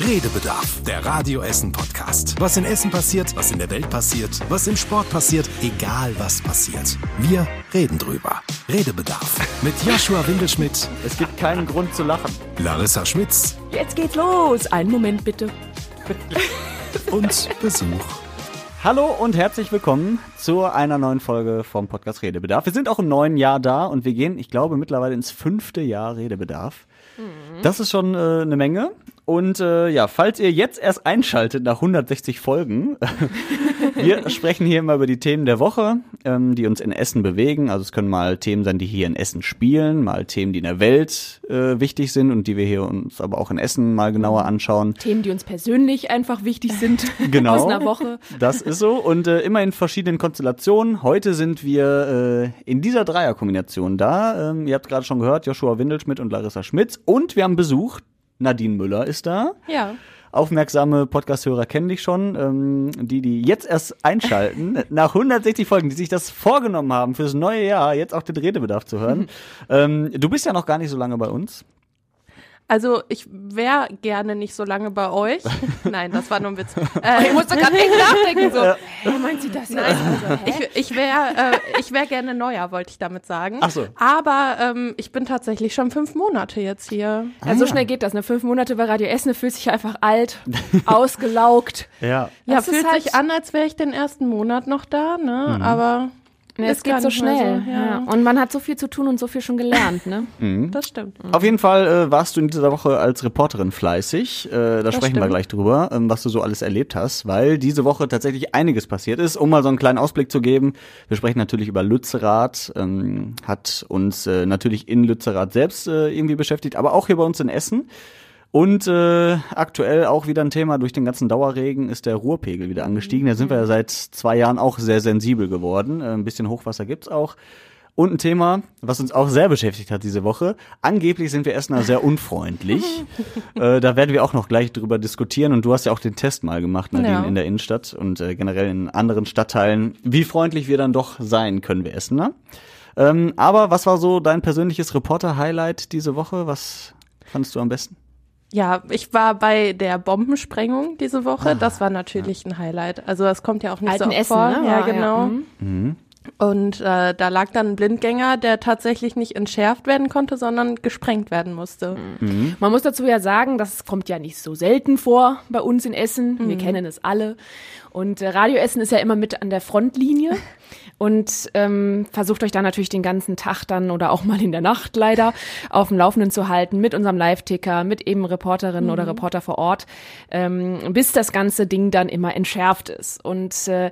Redebedarf, der Radio Essen Podcast. Was in Essen passiert, was in der Welt passiert, was im Sport passiert, egal was passiert. Wir reden drüber. Redebedarf mit Joshua Windelschmidt. Es gibt keinen Grund zu lachen. Larissa Schmitz. Jetzt geht's los. Einen Moment bitte. Und Besuch. Hallo und herzlich willkommen zu einer neuen Folge vom Podcast Redebedarf. Wir sind auch im neuen Jahr da und wir gehen, ich glaube, mittlerweile ins fünfte Jahr Redebedarf. Mhm. Das ist schon äh, eine Menge. Und äh, ja, falls ihr jetzt erst einschaltet nach 160 Folgen, wir sprechen hier immer über die Themen der Woche, ähm, die uns in Essen bewegen. Also es können mal Themen sein, die hier in Essen spielen, mal Themen, die in der Welt äh, wichtig sind und die wir hier uns aber auch in Essen mal genauer anschauen. Themen, die uns persönlich einfach wichtig sind genau, aus einer Woche. Das ist so und äh, immer in verschiedenen Konstellationen. Heute sind wir äh, in dieser Dreierkombination da. Ähm, ihr habt gerade schon gehört, Joshua Windelschmidt und Larissa Schmitz und wir haben Besuch Nadine Müller ist da. Ja. Aufmerksame Podcast-Hörer kennen dich schon. Ähm, die, die jetzt erst einschalten, nach 160 Folgen, die sich das vorgenommen haben, fürs neue Jahr jetzt auch den Redebedarf zu hören. ähm, du bist ja noch gar nicht so lange bei uns. Also ich wäre gerne nicht so lange bei euch. Nein, das war nur ein Witz. Äh, ich musste gerade echt nachdenken. So, Hä, meint sie das jetzt? Nein, Also, ich, ich wäre äh, ich wär gerne neuer, wollte ich damit sagen. Ach so. Aber ähm, ich bin tatsächlich schon fünf Monate jetzt hier. ja, so schnell geht das. Ne? Fünf Monate bei Radio Essen fühlt sich einfach alt, ausgelaugt. Ja. Ja, Das fühlt halt- sich an, als wäre ich den ersten Monat noch da, ne? Aber Ist es geht so schnell. so, ja. ja. Und man hat so viel zu tun und so viel schon gelernt. Ne? das stimmt. Auf jeden Fall äh, warst du in dieser Woche als Reporterin fleißig. Äh, da sprechen wir stimmt. gleich drüber, ähm, was du so alles erlebt hast, weil diese Woche tatsächlich einiges passiert ist. Um mal so einen kleinen Ausblick zu geben, wir sprechen natürlich über Lützerath, ähm, hat uns äh, natürlich in Lützerath selbst äh, irgendwie beschäftigt, aber auch hier bei uns in Essen. Und äh, aktuell auch wieder ein Thema, durch den ganzen Dauerregen ist der Ruhrpegel wieder angestiegen. Da sind wir ja seit zwei Jahren auch sehr sensibel geworden. Äh, ein bisschen Hochwasser gibt's auch. Und ein Thema, was uns auch sehr beschäftigt hat diese Woche. Angeblich sind wir Essener sehr unfreundlich. äh, da werden wir auch noch gleich drüber diskutieren. Und du hast ja auch den Test mal gemacht, Nadine, Ja. in der Innenstadt und äh, generell in anderen Stadtteilen, wie freundlich wir dann doch sein können, wir Essener. Ähm, aber was war so dein persönliches Reporter-Highlight diese Woche? Was fandest du am besten? Ja, ich war bei der Bombensprengung diese Woche. das war natürlich ein Highlight. Also das kommt ja auch nicht Alten so oft Essen, vor. ne? Ja, ja. genau. Mhm. Und äh, da lag dann ein Blindgänger, der tatsächlich nicht entschärft werden konnte, sondern gesprengt werden musste. Man muss dazu ja sagen, das kommt ja nicht so selten vor bei uns in Essen. Wir kennen es alle. Und äh, Radio Essen ist ja immer mit an der Frontlinie und ähm, versucht euch da natürlich den ganzen Tag dann oder auch mal in der Nacht leider auf dem Laufenden zu halten mit unserem Live-Ticker, mit eben Reporterinnen oder Reporter vor Ort, ähm, bis das ganze Ding dann immer entschärft ist. Und äh,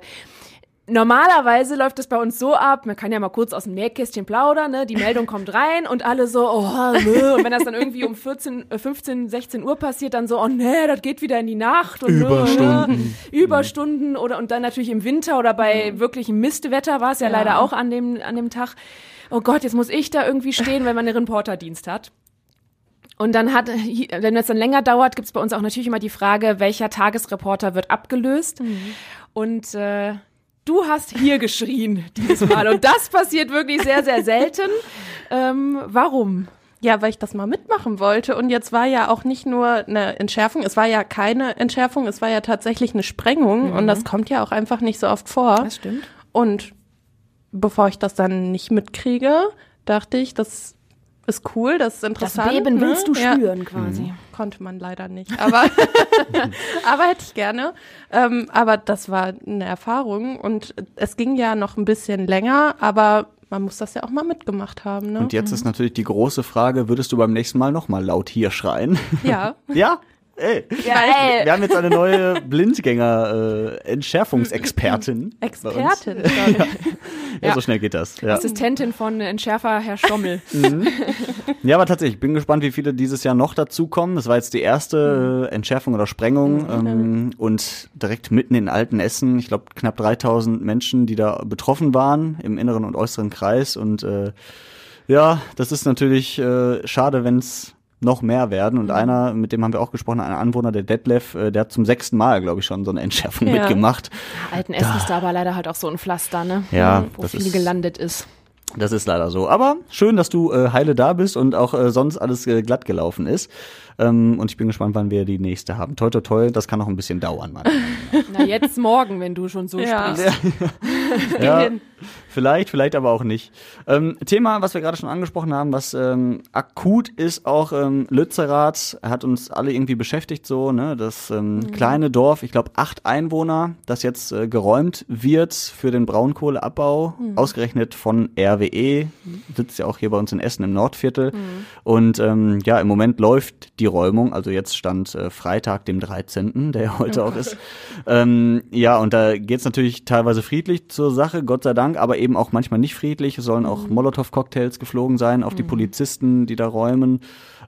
Normalerweise läuft es bei uns so ab, man kann ja mal kurz aus dem Nähkästchen plaudern, ne? die Meldung kommt rein und alle so, oh, nö. und wenn das dann irgendwie um 14, äh, 15, 16 Uhr passiert, dann so, oh nee, das geht wieder in die Nacht. Und, Überstunden. Ne? Überstunden oder und dann natürlich im Winter oder bei wirklichem Mistwetter war es ja, leider auch an dem, an dem Tag. Oh Gott, jetzt muss ich da irgendwie stehen, wenn man einen Reporterdienst hat. Und dann hat, wenn es dann länger dauert, gibt es bei uns auch natürlich immer die Frage, welcher Tagesreporter wird abgelöst. Und äh, du hast hier geschrien dieses Mal. Und das passiert wirklich sehr, sehr selten. Ähm, warum? Ja, weil ich das mal mitmachen wollte. Und jetzt war ja auch nicht nur eine Entschärfung, es war ja keine Entschärfung, es war ja tatsächlich eine Sprengung. Und das kommt ja auch einfach nicht so oft vor. stimmt. Und bevor ich das dann nicht mitkriege, dachte ich, das ist cool, das ist Das interessant. Beben ne? willst du Ja. spüren quasi. Konnte man leider nicht, aber, aber hätte ich gerne. Ähm, aber das war eine Erfahrung und es ging ja noch ein bisschen länger, aber man muss das ja auch mal mitgemacht haben. Ne? Und jetzt ist natürlich die große Frage, würdest du beim nächsten Mal nochmal laut hier schreien? Ja, ja? Ey. Ja, ey. Wir haben jetzt eine neue Blindgänger-Entschärfungsexpertin. Expertin. Ja, Ja. so schnell geht das. Ja. Assistentin von Entschärfer Herr Stommel. ja, aber tatsächlich, ich bin gespannt, wie viele dieses Jahr noch dazukommen. Das war jetzt die erste äh, Entschärfung oder Sprengung ähm, und direkt mitten in Altenessen. Ich glaube, knapp 3000 Menschen, die da betroffen waren im inneren und äußeren Kreis. Und äh, ja, das ist natürlich äh, schade, wenn es noch mehr werden. Und einer, mit dem haben wir auch gesprochen, ein Anwohner, der Detlef, äh, der hat zum sechsten Mal, glaube ich, schon so eine Entschärfung Ja. mitgemacht. Alten Essen ist da aber leider halt auch so ein Pflaster, ne? Ja, Wo das viel ist- gelandet ist. Das ist leider so. Aber schön, dass du äh, heile da bist und auch äh, sonst alles äh, glatt gelaufen ist. Ähm, und ich bin gespannt, wann wir die nächste haben. Toi, toi, toi, das kann noch ein bisschen dauern, Mann. Na, jetzt morgen, wenn du schon so Ja. sprichst. ja, vielleicht, vielleicht aber auch nicht. Ähm, Thema, was wir gerade schon angesprochen haben, was ähm, akut ist, auch ähm, Lützerath hat uns alle irgendwie beschäftigt, so, ne, das ähm, kleine Dorf, ich glaube acht Einwohner, das jetzt äh, geräumt wird für den Braunkohleabbau, ausgerechnet von RWE, sitzt ja auch hier bei uns in Essen im Nordviertel. Und ähm, ja, im Moment läuft die Räumung, also jetzt stand äh, Freitag, dem 13., der ja heute auch ist. Ähm, ja, und da geht's natürlich teilweise friedlich zur Sache, Gott sei Dank, aber eben auch manchmal nicht friedlich. Es sollen auch Molotow-Cocktails geflogen sein auf die Polizisten, die da räumen.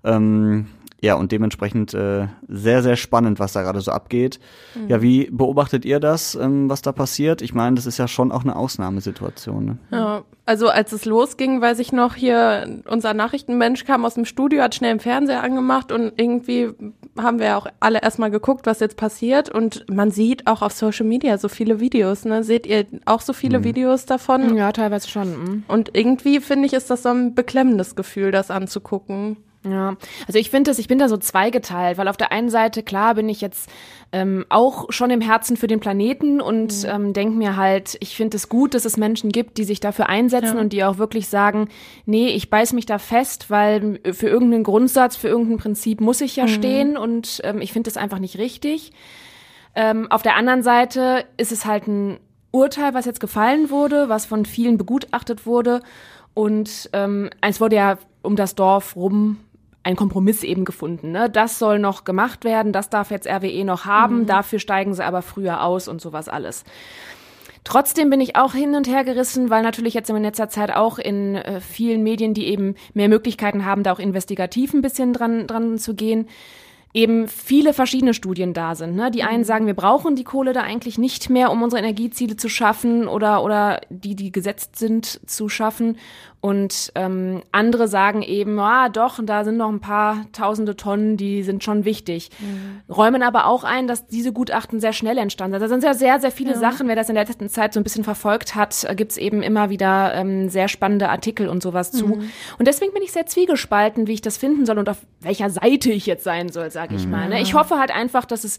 Ähm, ja, und dementsprechend äh, sehr, sehr spannend, was da gerade so abgeht. Ja, wie beobachtet ihr das, ähm, was da passiert? Ich meine, das ist ja schon auch eine Ausnahmesituation. Ne? Ja, also als es losging, weiß ich noch, hier unser Nachrichtenmensch kam aus dem Studio, hat schnell im Fernseher angemacht und irgendwie haben wir ja auch alle erstmal geguckt, was jetzt passiert und man sieht auch auf Social Media so viele Videos, ne? Seht ihr auch so viele Videos davon? Ja, teilweise schon. mm. Und irgendwie finde ich, ist das so ein beklemmendes Gefühl, das anzugucken. Ja, also ich finde es, ich bin da so zweigeteilt, weil auf der einen Seite, klar, bin ich jetzt ähm, auch schon im Herzen für den Planeten und ähm, denke mir halt, ich finde es gut, dass es Menschen gibt, die sich dafür einsetzen Ja. und die auch wirklich sagen, nee, ich beiß mich da fest, weil für irgendeinen Grundsatz, für irgendein Prinzip muss ich ja stehen und ähm, ich finde es einfach nicht richtig. Ähm, auf der anderen Seite ist es halt ein Urteil, was jetzt gefallen wurde, was von vielen begutachtet wurde. Und ähm, es wurde ja um das Dorf rum ein Kompromiss eben gefunden. Ne? Das soll noch gemacht werden, das darf jetzt RWE noch haben, dafür steigen sie aber früher aus und sowas alles. Trotzdem bin ich auch hin und her gerissen, weil natürlich jetzt in letzter Zeit auch in äh, vielen Medien, die eben mehr Möglichkeiten haben, da auch investigativ ein bisschen dran, dran zu gehen, eben viele verschiedene Studien da sind. Ne? Die einen sagen, wir brauchen die Kohle da eigentlich nicht mehr, um unsere Energieziele zu schaffen oder, oder die, die gesetzt sind, zu schaffen. Und ähm, andere sagen eben, ah doch, da sind noch ein paar tausende Tonnen, die sind schon wichtig. Räumen aber auch ein, dass diese Gutachten sehr schnell entstanden sind. Da sind ja sehr, sehr viele Sachen. Wer das in der letzten Zeit so ein bisschen verfolgt hat, äh, gibt's eben immer wieder ähm, sehr spannende Artikel und sowas zu. Und deswegen bin ich sehr zwiegespalten, wie ich das finden soll und auf welcher Seite ich jetzt sein soll, sage ich mal. Ne? Ich hoffe halt einfach, dass es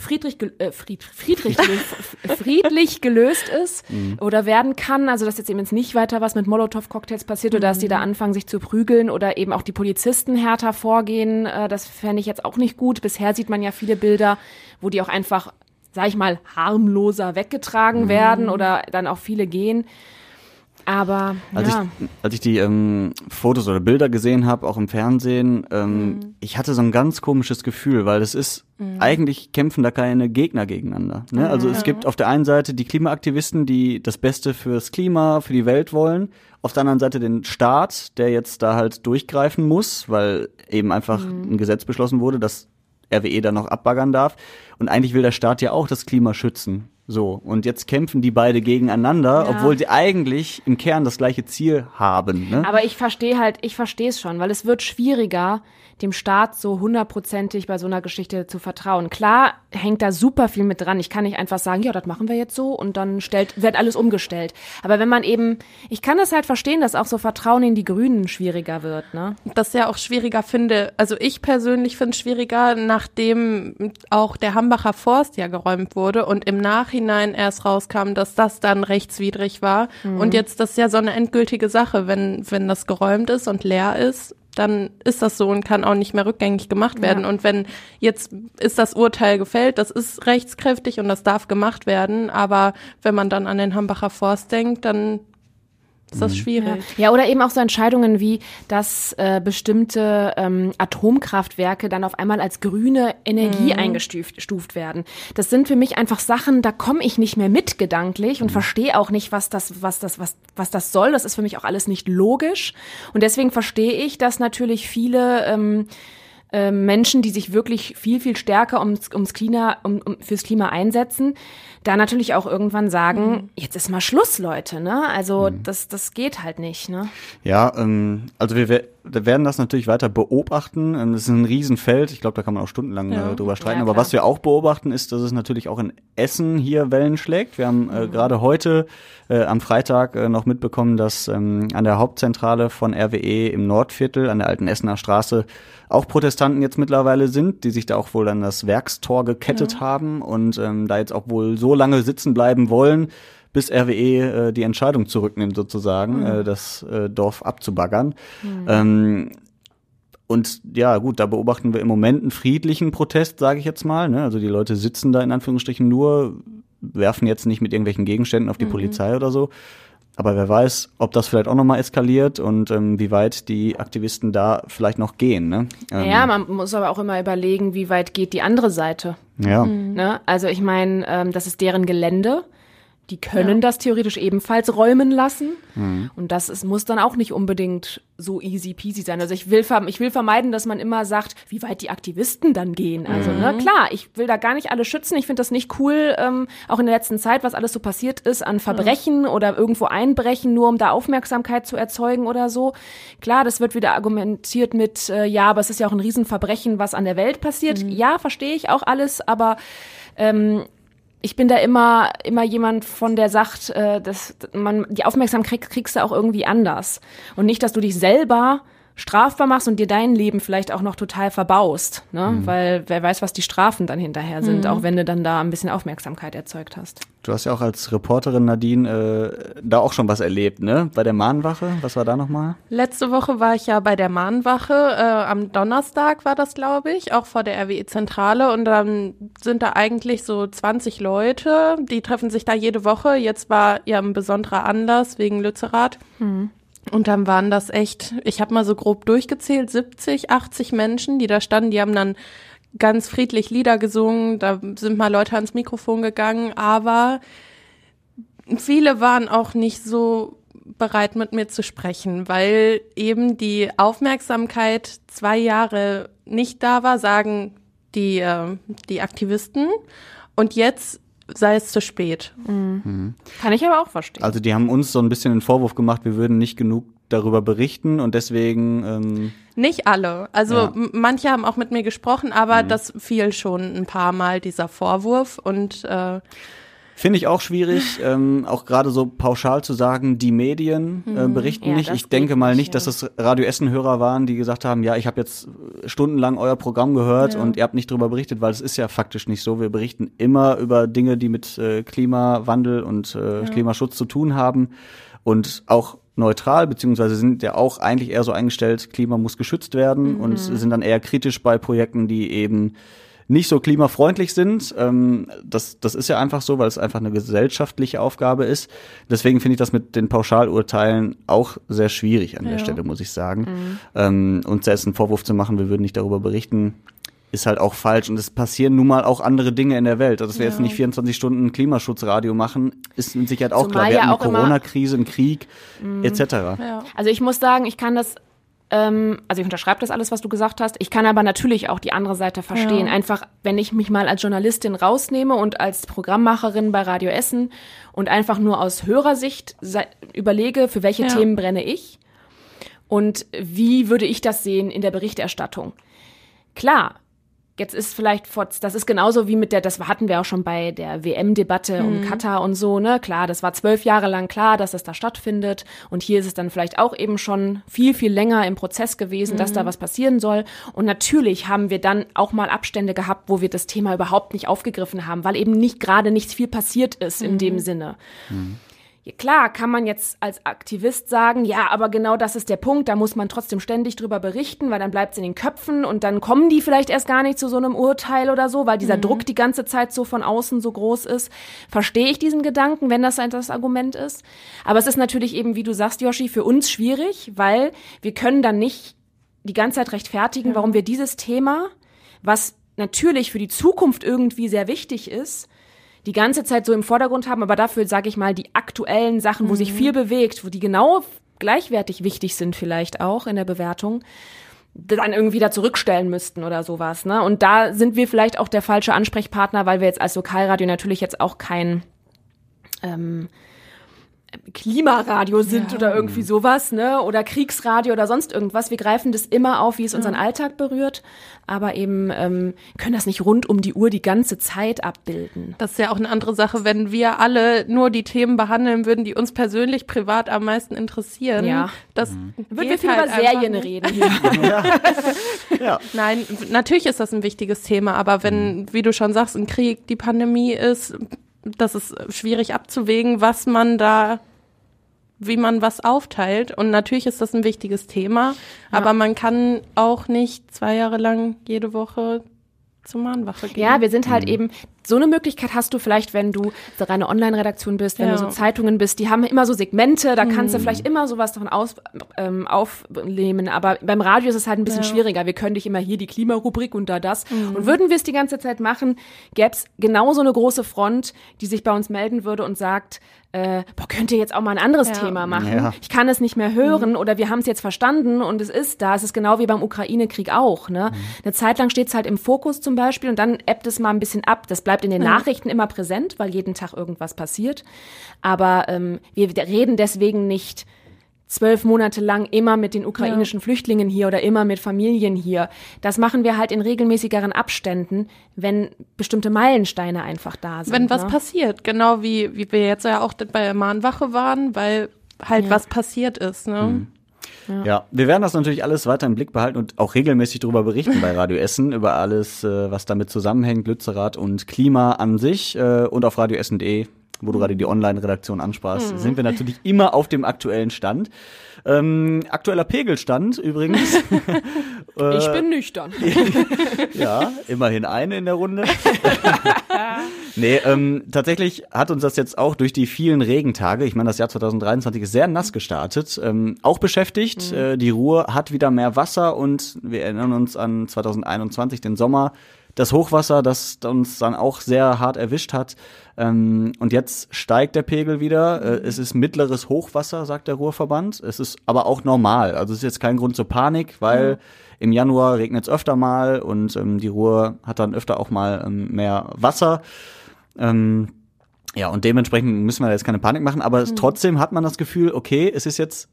friedrich, gel- äh, Fried, friedrich, gelö- friedlich gelöst ist oder werden kann. Also dass jetzt eben jetzt nicht weiter was mit Molotow-Cocktails passiert oder dass die da anfangen, sich zu prügeln oder eben auch die Polizisten härter vorgehen. Äh, das fände ich jetzt auch nicht gut. Bisher sieht man ja viele Bilder, wo die auch einfach, sag ich mal, harmloser weggetragen werden oder dann auch viele gehen. Aber Als, ja. ich, als ich die ähm, Fotos oder Bilder gesehen habe, auch im Fernsehen, ähm, ich hatte so ein ganz komisches Gefühl, weil es ist, eigentlich kämpfen da keine Gegner gegeneinander. Ne? Also es gibt auf der einen Seite die Klimaaktivisten, die das Beste fürs Klima, für die Welt wollen, auf der anderen Seite den Staat, der jetzt da halt durchgreifen muss, weil eben einfach ein Gesetz beschlossen wurde, dass RWE da noch abbaggern darf. Und eigentlich will der Staat ja auch das Klima schützen. So, und jetzt kämpfen die beide gegeneinander, Ja. obwohl sie eigentlich im Kern das gleiche Ziel haben. Ne? Aber ich verstehe halt, ich verstehe es schon, weil es wird schwieriger, dem Staat so hundertprozentig bei so einer Geschichte zu vertrauen. Klar hängt da super viel mit dran. Ich kann nicht einfach sagen, ja, das machen wir jetzt so und dann stellt, wird alles umgestellt. Aber wenn man eben, ich kann das halt verstehen, dass auch so Vertrauen in die Grünen schwieriger wird, ne? das ja auch schwieriger finde, also ich persönlich finde es schwieriger, nachdem auch der Hambacher Forst ja geräumt wurde und im Nachhinein erst rauskam, dass das dann rechtswidrig war. Und jetzt das ist ja so eine endgültige Sache, wenn, wenn das geräumt ist und leer ist, dann ist das so und kann auch nicht mehr rückgängig gemacht werden. Und wenn jetzt ist das Urteil gefällt, das ist rechtskräftig und das darf gemacht werden, aber wenn man dann an den Hambacher Forst denkt, dann ist das schwierig. Ja, oder eben auch so Entscheidungen wie, dass äh, bestimmte ähm, Atomkraftwerke dann auf einmal als grüne Energie eingestuft stuft werden. Das sind für mich einfach Sachen, da komme ich nicht mehr mit gedanklich und verstehe auch nicht, was das, was das, was, was das soll. Das ist für mich auch alles nicht logisch. Und deswegen verstehe ich, dass natürlich viele ähm, äh, Menschen, die sich wirklich viel, viel stärker ums, ums Klima, um, um, fürs Klima einsetzen, da natürlich auch irgendwann sagen, jetzt ist mal Schluss, Leute, ne? Also das, das geht halt nicht, ne? Ja, ähm, also wir, wir werden das natürlich weiter beobachten. Ähm, das ist ein Riesenfeld. Ich glaube, da kann man auch stundenlang Ja. äh, drüber streiten. Ja, Aber was wir auch beobachten, ist, dass es natürlich auch in Essen hier Wellen schlägt. Wir haben äh, gerade heute äh, am Freitag äh, noch mitbekommen, dass ähm, an der Hauptzentrale von RWE im Nordviertel, an der alten Essener Straße, auch Protestanten jetzt mittlerweile sind, die sich da auch wohl an das Werkstor gekettet haben und ähm, da jetzt auch wohl so lange sitzen bleiben wollen, bis RWE äh, die Entscheidung zurücknimmt, sozusagen, äh, das äh, Dorf abzubaggern. Ähm, und ja, gut, da beobachten wir im Moment einen friedlichen Protest, sage ich jetzt mal. Ne? Also die Leute sitzen da in Anführungsstrichen nur, werfen jetzt nicht mit irgendwelchen Gegenständen auf die Polizei oder so. Aber wer weiß, ob das vielleicht auch nochmal eskaliert und ähm, wie weit die Aktivisten da vielleicht noch gehen. Ne? Ähm, Ja, man muss aber auch immer überlegen, wie weit geht die andere Seite. ja. Ne? Also ich meine, ähm, das ist deren Gelände. Die können das theoretisch ebenfalls räumen lassen. Und das ist, muss dann auch nicht unbedingt so easy peasy sein. Also ich will, ich will vermeiden, dass man immer sagt, wie weit die Aktivisten dann gehen. Also ne, klar, ich will da gar nicht alle schützen. Ich finde das nicht cool, ähm, auch in der letzten Zeit, was alles so passiert ist an Verbrechen oder irgendwo einbrechen, nur um da Aufmerksamkeit zu erzeugen oder so. Klar, das wird wieder argumentiert mit, äh, ja, aber es ist ja auch ein Riesenverbrechen, was an der Welt passiert. Ja, verstehe ich auch alles, aber ähm, ich bin da immer immer jemand von der sagt, äh, dass man die Aufmerksamkeit krieg, kriegst du auch irgendwie anders. Und nicht, dass du dich selber strafbar machst und dir dein Leben vielleicht auch noch total verbaust, ne? Weil wer weiß, was die Strafen dann hinterher sind, auch wenn du dann da ein bisschen Aufmerksamkeit erzeugt hast. Du hast ja auch als Reporterin Nadine äh, da auch schon was erlebt, ne? Bei der Mahnwache. Was war da nochmal? Letzte Woche war ich ja bei der Mahnwache. Äh, am Donnerstag war das, glaube ich, auch vor der RWE-Zentrale. Und dann sind da eigentlich so 20 Leute, die treffen sich da jede Woche. Jetzt war ja ein besonderer Anlass wegen Lützerath. Und dann waren das echt, ich habe mal so grob durchgezählt, 70, 80 Menschen, die da standen. Die haben dann ganz friedlich Lieder gesungen. Da sind mal Leute ans Mikrofon gegangen. Aber viele waren auch nicht so bereit mit mir zu sprechen, weil eben die Aufmerksamkeit zwei Jahre nicht da war, sagen die, äh, die Aktivisten. Und jetzt sei es zu spät. Kann ich aber auch verstehen. Also die haben uns so ein bisschen den Vorwurf gemacht, wir würden nicht genug darüber berichten und deswegen ähm, Nicht alle. Also Ja. manche haben auch mit mir gesprochen, aber das fiel schon ein paar Mal, dieser Vorwurf. Und äh, Finde ich auch schwierig, ähm, auch gerade so pauschal zu sagen, die Medien äh, berichten Ja, nicht. Ich denke mal nicht, dass das Radio Essen-Hörer waren, die gesagt haben, ja, ich habe jetzt stundenlang euer Programm gehört und ihr habt nicht darüber berichtet, weil es ist ja faktisch nicht so. Wir berichten immer über Dinge, die mit äh, Klimawandel und äh, Klimaschutz zu tun haben und auch neutral, beziehungsweise sind ja auch eigentlich eher so eingestellt, Klima muss geschützt werden und sind dann eher kritisch bei Projekten, die eben nicht so klimafreundlich sind. Ähm, das, das ist ja einfach so, weil es einfach eine gesellschaftliche Aufgabe ist. Deswegen finde ich das mit den Pauschalurteilen auch sehr schwierig an der Stelle, muss ich sagen. Ähm, uns selbst einen Vorwurf zu machen, wir würden nicht darüber berichten, ist halt auch falsch. Und es passieren nun mal auch andere Dinge in der Welt. Also, dass wir jetzt nicht 24 Stunden Klimaschutzradio machen, ist mit Sicherheit auch Zumal klar. Wir ja hatten auch eine Corona-Krise, einen Krieg, etc. ja. Also ich muss sagen, ich kann das, also ich unterschreibe das alles, was du gesagt hast. Ich kann aber natürlich auch die andere Seite verstehen. Ja. Einfach, wenn ich mich mal als Journalistin rausnehme und als Programmmacherin bei Radio Essen und einfach nur aus Hörersicht überlege, für welche Ja. Themen brenne ich und wie würde ich das sehen in der Berichterstattung. Klar, Jetzt ist vielleicht, vor- das ist genauso wie mit der, das hatten wir auch schon bei der WM-Debatte um Katar und so, ne? Klar, das war zwölf Jahre lang klar, dass das da stattfindet. Und hier ist es dann vielleicht auch eben schon viel, viel länger im Prozess gewesen, dass da was passieren soll. Und natürlich haben wir dann auch mal Abstände gehabt, wo wir das Thema überhaupt nicht aufgegriffen haben, weil eben nicht gerade nichts viel passiert ist in dem Sinne. Ja, klar, kann man jetzt als Aktivist sagen, ja, aber genau das ist der Punkt, da muss man trotzdem ständig drüber berichten, weil dann bleibt es in den Köpfen und dann kommen die vielleicht erst gar nicht zu so einem Urteil oder so, weil dieser Druck die ganze Zeit so von außen so groß ist. Verstehe ich diesen Gedanken, wenn das ein das Argument ist. Aber es ist natürlich eben, wie du sagst, Yoshi, für uns schwierig, weil wir können dann nicht die ganze Zeit rechtfertigen, warum wir dieses Thema, was natürlich für die Zukunft irgendwie sehr wichtig ist, die ganze Zeit so im Vordergrund haben, aber dafür, sage ich mal, die aktuellen Sachen, wo sich viel bewegt, wo die genau gleichwertig wichtig sind vielleicht auch in der Bewertung, dann irgendwie da zurückstellen müssten oder sowas. Ne? Und da sind wir vielleicht auch der falsche Ansprechpartner, weil wir jetzt als Lokalradio natürlich jetzt auch kein ähm, Klimaradio sind Ja. oder irgendwie sowas, ne? Oder Kriegsradio oder sonst irgendwas. Wir greifen das immer auf, wie es unseren Alltag berührt, aber eben ähm, können das nicht rund um die Uhr die ganze Zeit abbilden. Das ist ja auch eine andere Sache, wenn wir alle nur die Themen behandeln würden, die uns persönlich privat am meisten interessieren. Ja. Das Würden geht wir viel halt über Serien nicht. reden hier. Ja. Nein, natürlich ist das ein wichtiges Thema, aber wenn, wie du schon sagst, ein Krieg, die Pandemie ist, das ist schwierig abzuwägen, was man da, wie man was aufteilt. Und natürlich ist das ein wichtiges Thema, aber man kann auch nicht zwei Jahre lang jede Woche zur Mahnwache gehen. Ja, wir sind halt eben, so eine Möglichkeit hast du vielleicht, wenn du reine Online-Redaktion bist, wenn Ja. du so Zeitungen bist, die haben immer so Segmente, da kannst du vielleicht immer sowas davon aus, ähm, aufnehmen, aber beim Radio ist es halt ein bisschen Ja. schwieriger. Wir können nicht immer hier die Klimarubrik und da das. Und würden wir es die ganze Zeit machen, gäbe es genauso eine große Front, die sich bei uns melden würde und sagt, äh, boah, könnt ihr jetzt auch mal ein anderes Ja. Thema machen? Ja. Ich kann es nicht mehr hören oder wir haben es jetzt verstanden und es ist da. Es ist genau wie beim Ukraine-Krieg auch. Ne? Eine Zeit lang steht es halt im Fokus zum Beispiel und dann ebbt es mal ein bisschen ab. Das bleibt in den Nachrichten immer präsent, weil jeden Tag irgendwas passiert. Aber ähm, wir reden deswegen nicht zwölf Monate lang immer mit den ukrainischen Flüchtlingen hier oder immer mit Familien hier. Das machen wir halt in regelmäßigeren Abständen, wenn bestimmte Meilensteine einfach da sind. wenn was ne? passiert, genau wie, wie wir jetzt ja auch bei der Mahnwache waren, weil halt Ja. was passiert ist, ne? Ja, wir werden das natürlich alles weiter im Blick behalten und auch regelmäßig darüber berichten bei Radio Essen, über alles, äh, was damit zusammenhängt, Lützerath und Klima an sich äh, und auf radioessen.de, wo du gerade die Online-Redaktion ansprachst, sind wir natürlich immer auf dem aktuellen Stand. Ähm, aktueller Pegelstand übrigens. Äh, Ich bin nüchtern. ja, immerhin eine in der Runde. nee, ähm, tatsächlich hat uns das jetzt auch durch die vielen Regentage, ich meine, das Jahr 2023 ist sehr nass gestartet, ähm, auch beschäftigt. Äh, die Ruhr hat wieder mehr Wasser und wir erinnern uns an 2021, den Sommer, das Hochwasser, das uns dann auch sehr hart erwischt hat. Ähm, und jetzt steigt der Pegel wieder. Äh, es ist mittleres Hochwasser, sagt der Ruhrverband. Es ist aber auch normal. Also es ist jetzt kein Grund zur Panik, weil im Januar regnet es öfter mal und ähm, die Ruhr hat dann öfter auch mal ähm, mehr Wasser. Ähm, ja, und dementsprechend müssen wir da jetzt keine Panik machen, aber es, trotzdem hat man das Gefühl, okay, es ist jetzt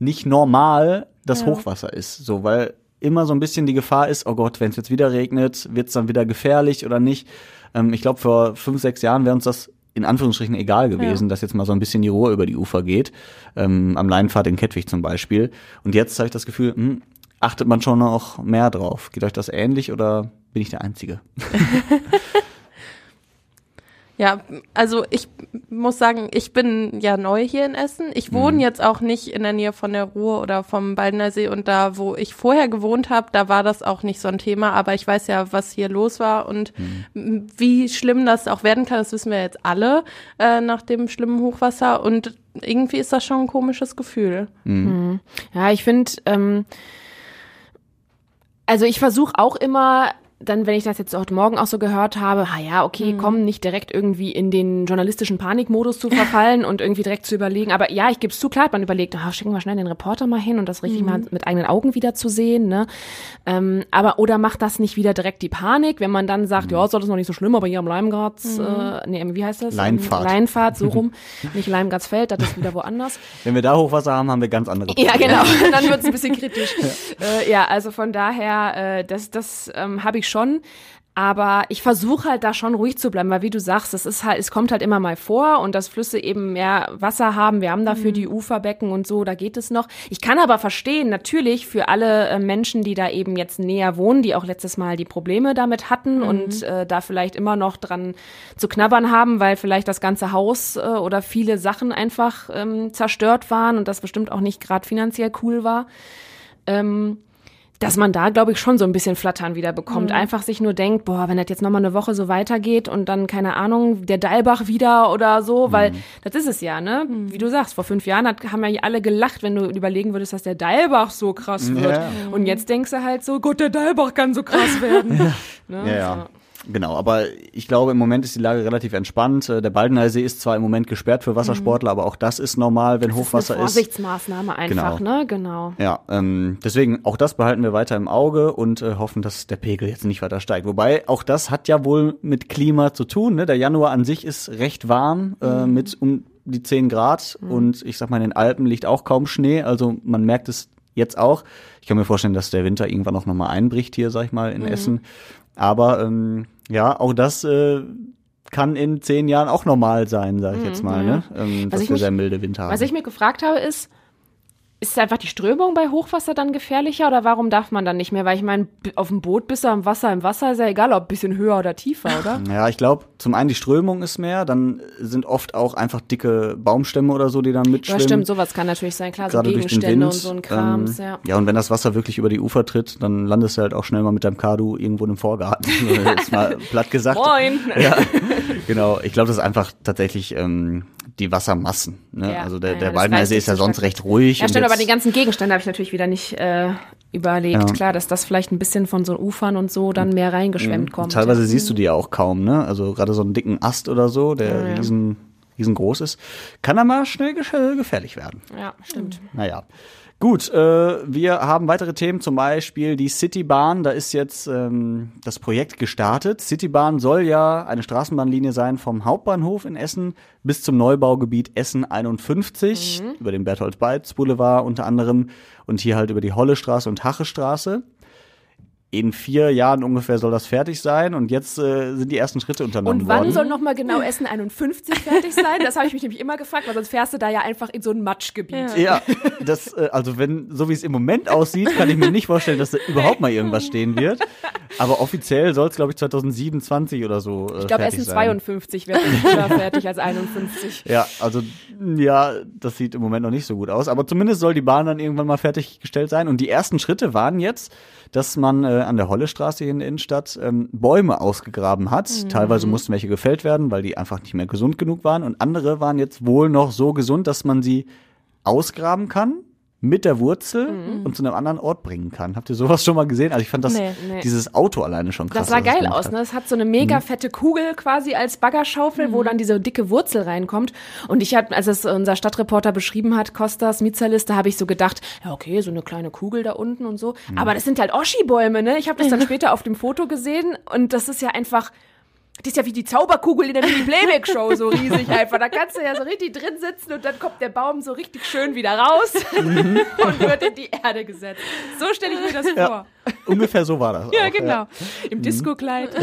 nicht normal, dass Ja. Hochwasser ist. So, weil immer so ein bisschen die Gefahr ist, oh Gott, wenn es jetzt wieder regnet, wird es dann wieder gefährlich oder nicht. Ähm, ich glaube, vor fünf, sechs Jahren wäre uns das in Anführungsstrichen egal gewesen, dass jetzt mal so ein bisschen die Ruhr über die Ufer geht. Ähm, am Leinpfad in Kettwig zum Beispiel. Und jetzt habe ich das Gefühl, hm, achtet man schon noch mehr drauf. Geht euch das ähnlich oder bin ich der Einzige? Ja, also ich muss sagen, ich bin ja neu hier in Essen. Ich Mhm. wohne jetzt auch nicht in der Nähe von der Ruhr oder vom Baldener See und da, wo ich vorher gewohnt habe, da war das auch nicht so ein Thema, aber ich weiß ja, was hier los war und Mhm. wie schlimm das auch werden kann, das wissen wir jetzt alle äh, nach dem schlimmen Hochwasser und irgendwie ist das schon ein komisches Gefühl. Ja, ich finde, ähm, also ich versuche auch immer, dann, wenn ich das jetzt heute Morgen auch so gehört habe, ah ja, okay, komm, nicht direkt irgendwie in den journalistischen Panikmodus zu verfallen und irgendwie direkt zu überlegen. Aber ja, ich gebe es zu, klar, hat man überlegt, ah, schicken wir schnell den Reporter mal hin und das richtig mal mit eigenen Augen wieder zu sehen. Ne? Ähm, aber oder macht das nicht wieder direkt die Panik, wenn man dann sagt, ja, ist alles noch nicht so schlimm, aber hier am Leimgrat, äh, nee, wie heißt das? Leinpfad. Leinpfad, so rum. nicht Leimgartsfeld, das ist wieder woanders. Wenn wir da Hochwasser haben, haben wir ganz andere Ja, Probleme. genau. Dann wird es ein bisschen kritisch. Ja, äh, ja also von daher, äh, das, das ähm, habe ich schon. Aber ich versuche halt da schon ruhig zu bleiben, weil wie du sagst, es ist halt, es kommt halt immer mal vor und dass Flüsse eben mehr Wasser haben. Wir haben dafür die Uferbecken und so, da geht es noch. Ich kann aber verstehen, natürlich für alle äh, Menschen, die da eben jetzt näher wohnen, die auch letztes Mal die Probleme damit hatten und äh, da vielleicht immer noch dran zu knabbern haben, weil vielleicht das ganze Haus äh, oder viele Sachen einfach ähm, zerstört waren und das bestimmt auch nicht gerade finanziell cool war. Ähm, dass man da, glaube ich, schon so ein bisschen Flattern wieder bekommt. Einfach sich nur denkt, boah, wenn das jetzt nochmal eine Woche so weitergeht und dann, keine Ahnung, der Dalbach wieder oder so, weil das ist es ja, ne? Wie du sagst, vor fünf Jahren hat, haben ja alle gelacht, wenn du überlegen würdest, dass der Dalbach so krass wird. Ja. Und jetzt denkst du halt so, Gott, der Dalbach kann so krass werden. Ne? Ja, ja. Genau, aber ich glaube, im Moment ist die Lage relativ entspannt. Äh, Der Baldener See ist zwar im Moment gesperrt für Wassersportler, aber auch das ist normal, wenn Hochwasser eine ist. Vorsichtsmaßnahme einfach, ne? Genau. Ja, ähm, deswegen auch das behalten wir weiter im Auge und äh, hoffen, dass der Pegel jetzt nicht weiter steigt. Wobei auch das hat ja wohl mit Klima zu tun. Ne? Der Januar an sich ist recht warm, äh, mit um die 10 Grad und ich sag mal, in den Alpen liegt auch kaum Schnee, also man merkt es jetzt auch. Ich kann mir vorstellen, dass der Winter irgendwann auch nochmal einbricht hier, sag ich mal, in Essen. Aber ähm, ja, auch das äh, kann in zehn Jahren auch normal sein, sage ich jetzt mal, ne? Ähm, dass ich wir mich- sehr milde Winter haben. Was ich mir gefragt habe, ist, ist einfach die Strömung bei Hochwasser dann gefährlicher oder warum darf man dann nicht mehr? Weil ich meine, auf dem Boot bist du am Wasser, im Wasser ist ja egal, ob ein bisschen höher oder tiefer, oder? Ja, ich glaube, zum einen die Strömung ist mehr, dann sind oft auch einfach dicke Baumstämme oder so, die dann Ja, mitschwimmen. stimmt, sowas kann natürlich sein, klar, so gerade durch den Gegenstände Wind. und so ein Krams, ähm, ja. ja, und wenn das Wasser wirklich über die Ufer tritt, dann landest du halt auch schnell mal mit deinem Kadu irgendwo in einem Vorgarten. Jetzt mal platt gesagt. Moin! Ja, genau. Ich glaube, das ist einfach tatsächlich ähm, die Wassermassen. Ne? Ja, also der, ja, der nicht ist ja so sonst recht ruhig. Ja, stimmt, aber die ganzen Gegenstände habe ich natürlich wieder nicht äh, überlegt. Ja. Klar, dass das vielleicht ein bisschen von so Ufern und so dann mehr reingeschwemmt kommt. Teilweise ja. siehst du die ja auch kaum, ne? Also gerade so einen dicken Ast oder so, der Ja, ja. riesen, riesengroß ist, kann dann mal schnell ge- gefährlich werden. Ja, stimmt. Naja. Gut, äh, wir haben weitere Themen, zum Beispiel die Citybahn. Da ist jetzt ähm, das Projekt gestartet. Citybahn soll ja eine Straßenbahnlinie sein vom Hauptbahnhof in Essen bis zum Neubaugebiet Essen 51 über den Berthold Beitz Boulevard unter anderem und hier halt über die Hollestraße und Hachestraße. In vier Jahren ungefähr soll das fertig sein und jetzt äh, sind die ersten Schritte unternommen Und wann worden. soll nochmal genau Essen 51 fertig sein? Das habe ich mich nämlich immer gefragt, weil sonst fährst du da ja einfach in so ein Matschgebiet. Ja, das, äh, also wenn, so wie es im Moment aussieht, kann ich mir nicht vorstellen, dass da überhaupt mal irgendwas stehen wird. Aber offiziell soll es, glaube ich, 2027 oder so äh, Ich glaube, fertig Essen sein. 52 wäre früher fertig als 51. Ja, also ja, das sieht im Moment noch nicht so gut aus. Aber zumindest soll die Bahn dann irgendwann mal fertiggestellt sein. Und die ersten Schritte waren jetzt, dass man äh, an der Hollestraße hier in der Innenstadt ähm, Bäume ausgegraben hat. Mhm. Teilweise mussten welche gefällt werden, weil die einfach nicht mehr gesund genug waren. Und andere waren jetzt wohl noch so gesund, dass man sie ausgraben kann mit der Wurzel Mhm. und zu einem anderen Ort bringen kann. Habt ihr sowas schon mal gesehen? Also ich fand das, Nee. Nee. dieses Auto alleine schon krass. Das sah geil aus, ne? Es hat so eine mega fette Kugel quasi als Baggerschaufel, wo dann diese dicke Wurzel reinkommt. Und ich hatte, als es unser Stadtreporter beschrieben hat, Kostas Mietserliste, da habe ich so gedacht, ja okay, so eine kleine Kugel da unten und so. Aber das sind halt Oschi-Bäume, ne? Ich habe das dann später auf dem Foto gesehen und das ist ja einfach. Das ist ja wie die Zauberkugel in der Mini-Playback-Show, so riesig einfach. Da kannst du ja so richtig drin sitzen und dann kommt der Baum so richtig schön wieder raus und wird in die Erde gesetzt. So stelle ich mir das vor. Ungefähr so war das. Ja, auch, genau. Im Disco-Kleid.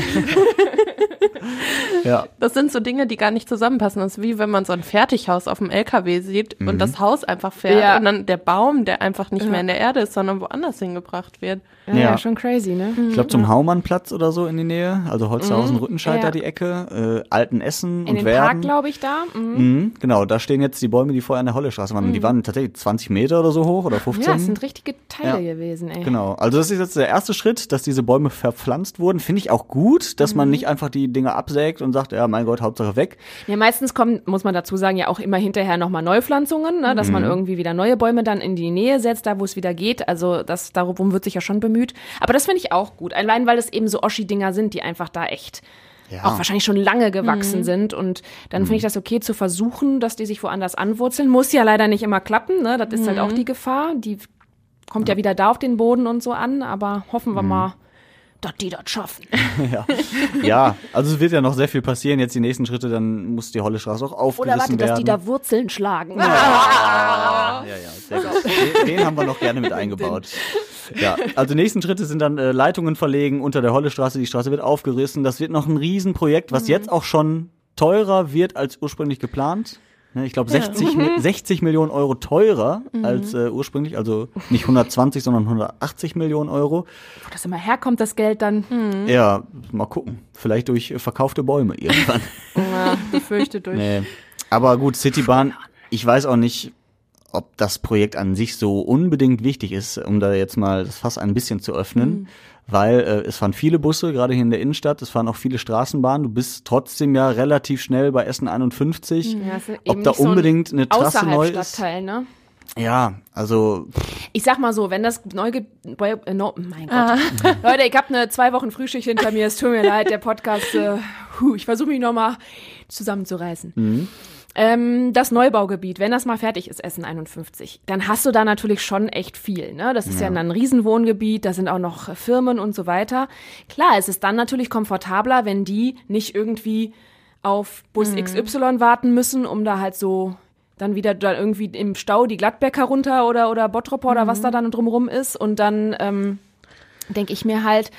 Ja. Das sind so Dinge, die gar nicht zusammenpassen. Das ist wie wenn man so ein Fertighaus auf dem LKW sieht und das Haus einfach fährt Ja. und dann der Baum, der einfach nicht mehr in der Erde ist, sondern woanders hingebracht wird. Ja, Ja. ja, schon crazy, ne? Ich glaube zum Haumannplatz oder so in die Nähe, also Holzhausen-Rüttenscheid Ja. da die Ecke, äh, Altenessen In und den Park, Werden. glaube ich, da. Mhm. Mhm, genau, da stehen jetzt die Bäume, die vorher an der Hollestraße waren. Und Die waren tatsächlich 20 Meter oder so hoch oder 15. Ja, es sind richtige Teile Ja. gewesen, ey. Genau, also das ist jetzt der erste Schritt, dass diese Bäume verpflanzt wurden. Finde ich auch gut, dass Mhm. man nicht einfach die Dinger absägt und sagt, ja, mein Gott, Hauptsache weg. Ja, meistens kommen, muss man dazu sagen, ja auch immer hinterher nochmal Neupflanzungen, ne, dass Mhm. man irgendwie wieder neue Bäume dann in die Nähe setzt, da wo es wieder geht. Also das, darum wird sich ja schon bemüht. Aber das finde ich auch gut. Allein, weil es eben so Oschi-Dinger sind, die einfach da echt Ja. auch wahrscheinlich schon lange gewachsen sind. Und dann finde ich das okay zu versuchen, dass die sich woanders anwurzeln. Muss ja leider nicht immer klappen, ne? Das ist halt auch die Gefahr. Die kommt ja wieder da auf den Boden und so an, aber hoffen Mhm. wir mal, dass die das schaffen. ja. ja, also es wird ja noch sehr viel passieren. Jetzt die nächsten Schritte, dann muss die Hollestraße auch aufgerissen Oder warte, werden. dass die da Wurzeln schlagen. Ja, ja, sehr gut. Den, den haben wir noch gerne mit eingebaut. Ja, also die nächsten Schritte sind dann äh, Leitungen verlegen unter der Hollestraße. Die Straße wird aufgerissen. Das wird noch ein Riesenprojekt, was jetzt auch schon teurer wird als ursprünglich geplant. Ne, Ich glaube 60, Mi- 60 Millionen Euro teurer als äh, ursprünglich, also nicht 120, sondern 180 Millionen Euro. Wo das immer herkommt, das Geld dann. Ja, mal gucken. Vielleicht durch verkaufte Bäume irgendwann. Ja, befürchte durch. Nee. Aber gut, Citybahn, ich weiß auch nicht, ob das Projekt an sich so unbedingt wichtig ist, um da jetzt mal das Fass ein bisschen zu öffnen. Weil äh, es fahren viele Busse, gerade hier in der Innenstadt, es fahren auch viele Straßenbahnen. Du bist trotzdem ja relativ schnell bei Essen 51. Ja, es ist Ob da so ein unbedingt eine Trasse neu ist. Stadtteil, ne? Ja, also Ich sag mal so, wenn das neu, ge- äh, no, mein Gott. Leute, ich habe eine zwei Wochen Frühschicht hinter mir. Es tut mir leid, der Podcast. Äh, huh, ich versuche mich noch mal zusammenzureißen. Ähm, das Neubaugebiet, wenn das mal fertig ist, Essen 51, dann hast du da natürlich schon echt viel. Ne? Das ist ja, ein Riesenwohngebiet, da sind auch noch Firmen und so weiter. Klar, es ist dann natürlich komfortabler, wenn die nicht irgendwie auf Bus XY warten müssen, um da halt so dann wieder da irgendwie im Stau die Gladbecker runter oder, oder Bottroper oder was da dann drumrum ist. Und dann ähm, denke ich mir halt,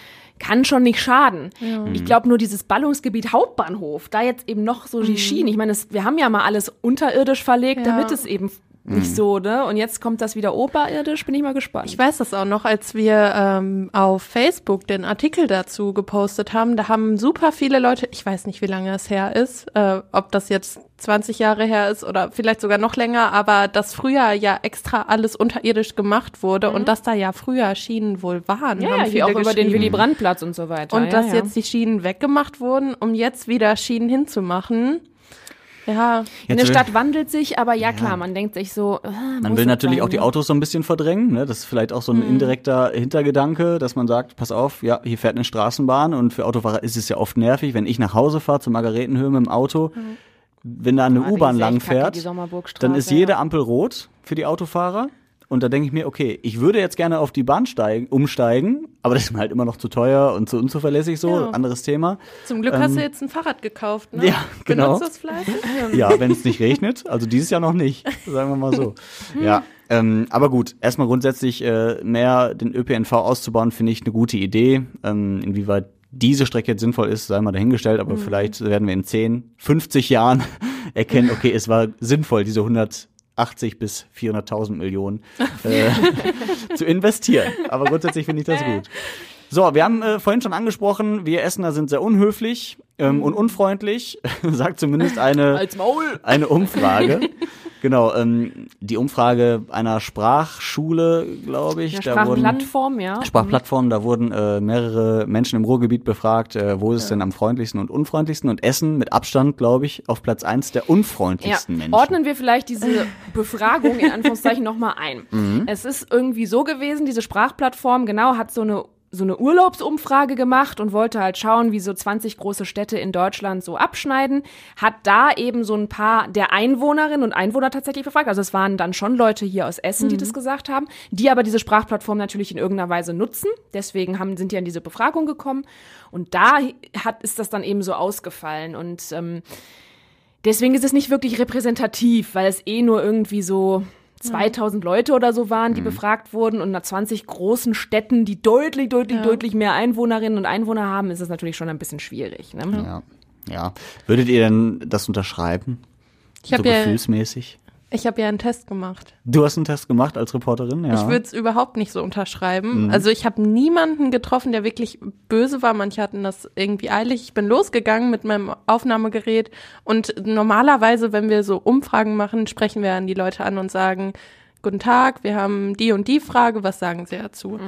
kann schon nicht schaden. Ich glaube nur dieses Ballungsgebiet Hauptbahnhof, da jetzt eben noch so die Schienen. Ich meine, es- wir haben ja mal alles unterirdisch verlegt, Ja. damit es eben nicht so, ne? Und jetzt kommt das wieder oberirdisch, bin ich mal gespannt. Ich weiß das auch noch, als wir ähm, auf Facebook den Artikel dazu gepostet haben. Da haben super viele Leute, ich weiß nicht, wie lange es her ist, äh, ob das jetzt 20 Jahre her ist oder vielleicht sogar noch länger, aber dass früher ja extra alles unterirdisch gemacht wurde und dass da ja früher Schienen wohl waren. ja, haben ja, auch über den. Willy Brandt-Platz und so weiter. Und ja, dass ja. jetzt die Schienen weggemacht wurden, um jetzt wieder Schienen hinzumachen. Ja, Eine Jetzt will- Stadt wandelt sich, aber ja klar, man denkt sich so, äh, Man will natürlich sein, auch die ne? Autos so ein bisschen verdrängen. Ne? Das ist vielleicht auch so ein indirekter Hintergedanke, dass man sagt, pass auf, ja, hier fährt eine Straßenbahn und für Autofahrer ist es ja oft nervig, wenn ich nach Hause fahre zur Margaretenhöhe mit dem Auto, wenn da eine Ah, U-Bahn lang fährt, dann ist jede ja. Ampel rot für die Autofahrer. Und da denke ich mir, okay, ich würde jetzt gerne auf die Bahn steigen, umsteigen, aber das ist mir halt immer noch zu teuer und zu unzuverlässig so, Ja. anderes Thema. zum Glück hast du jetzt ein Fahrrad gekauft, ne? Ähm, ja, genau. Benutzt das fleißig? Ja, wenn es nicht regnet. Also dieses Jahr noch nicht, sagen wir mal so. Ja, ähm, aber gut, erstmal grundsätzlich äh, mehr den ÖPNV auszubauen, finde ich eine gute Idee. Ähm, inwieweit diese Strecke jetzt sinnvoll ist, sei mal dahingestellt, aber vielleicht werden wir in 10, 50 Jahren erkennen, okay, es war sinnvoll, diese 180 bis 400.000 Millionen äh, zu investieren. Aber grundsätzlich finde ich das gut. So, wir haben äh, vorhin schon angesprochen, wir Essener sind sehr unhöflich ähm, und unfreundlich, sagt zumindest eine, eine Umfrage. genau, ähm, die Umfrage einer Sprachschule, glaube ich. Eine Sprachplattform, ja. Sprachplattform, da wurden äh, mehrere Menschen im Ruhrgebiet befragt, äh, wo ist es denn am freundlichsten und unfreundlichsten und Essen mit Abstand, glaube ich, auf Platz eins der Ja, unfreundlichsten Menschen. ordnen wir vielleicht diese Befragung in Anführungszeichen nochmal ein. Mhm. Es ist irgendwie so gewesen, diese Sprachplattform, genau, hat so eine so eine Urlaubsumfrage gemacht und wollte halt schauen, wie so 20 große Städte in Deutschland so abschneiden. Hat da eben so ein paar der Einwohnerinnen und Einwohner tatsächlich befragt. Also es waren dann schon Leute hier aus Essen, die das gesagt haben, die aber diese Sprachplattform natürlich in irgendeiner Weise nutzen. Deswegen haben, sind die an diese Befragung gekommen. Und da hat, ist das dann eben so ausgefallen. Und ähm, Deswegen ist es nicht wirklich repräsentativ, weil es eh nur irgendwie so 2000 Leute oder so waren, die befragt wurden und nach 20 großen Städten, die deutlich, deutlich, deutlich mehr Einwohnerinnen und Einwohner haben, ist es natürlich schon ein bisschen schwierig. Ne? ja. ja. Würdet ihr denn das unterschreiben? Ich so ja, gefühlsmäßig? Ich hab ja einen Test gemacht. Du hast einen Test gemacht als Reporterin, ja. Ich würde es überhaupt nicht so unterschreiben. Also ich habe niemanden getroffen, der wirklich böse war. Manche hatten das irgendwie eilig. Ich bin losgegangen mit meinem Aufnahmegerät und normalerweise, wenn wir so Umfragen machen, sprechen wir an die Leute an und sagen, Guten Tag, wir haben die und die Frage, was sagen Sie dazu?